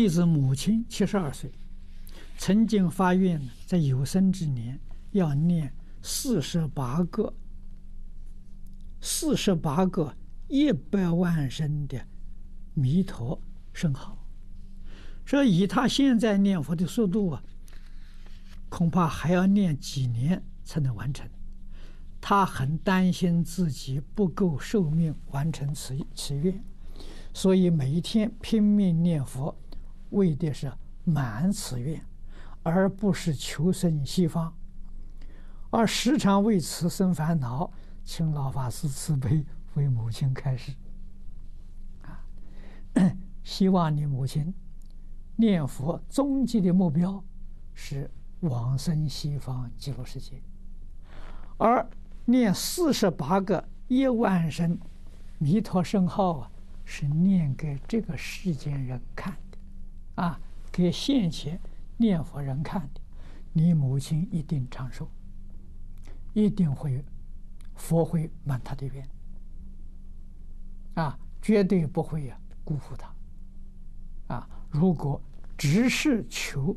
弟子母亲七十二岁，曾经发愿在有生之年要念四十八个四十八个一百万声的弥陀圣号。说以他现在念佛的速度啊，恐怕还要念几年才能完成。他很担心自己不够寿命完成此此愿，所以每一天拼命念佛，为的是满此愿，而不是求生西方。而时常为此生烦恼，请老法师慈悲为母亲开示。啊，希望你母亲。念佛终极的目标是往生西方极乐世界，而念四十八个一万声弥陀圣号啊，是念给这个世间人看，啊，给现前念佛人看的。你母亲一定长寿，一定会佛会满他的愿，啊，绝对不会呀辜负他，啊，如果。只是求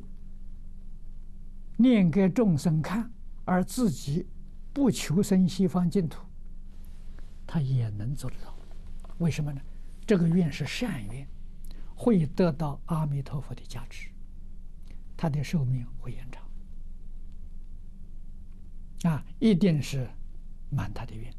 念给众生看，而自己不求生西方净土，他也能做得到。为什么呢？这个愿是善愿，会得到阿弥陀佛的加持，他的寿命会延长。啊，一定是满他的愿。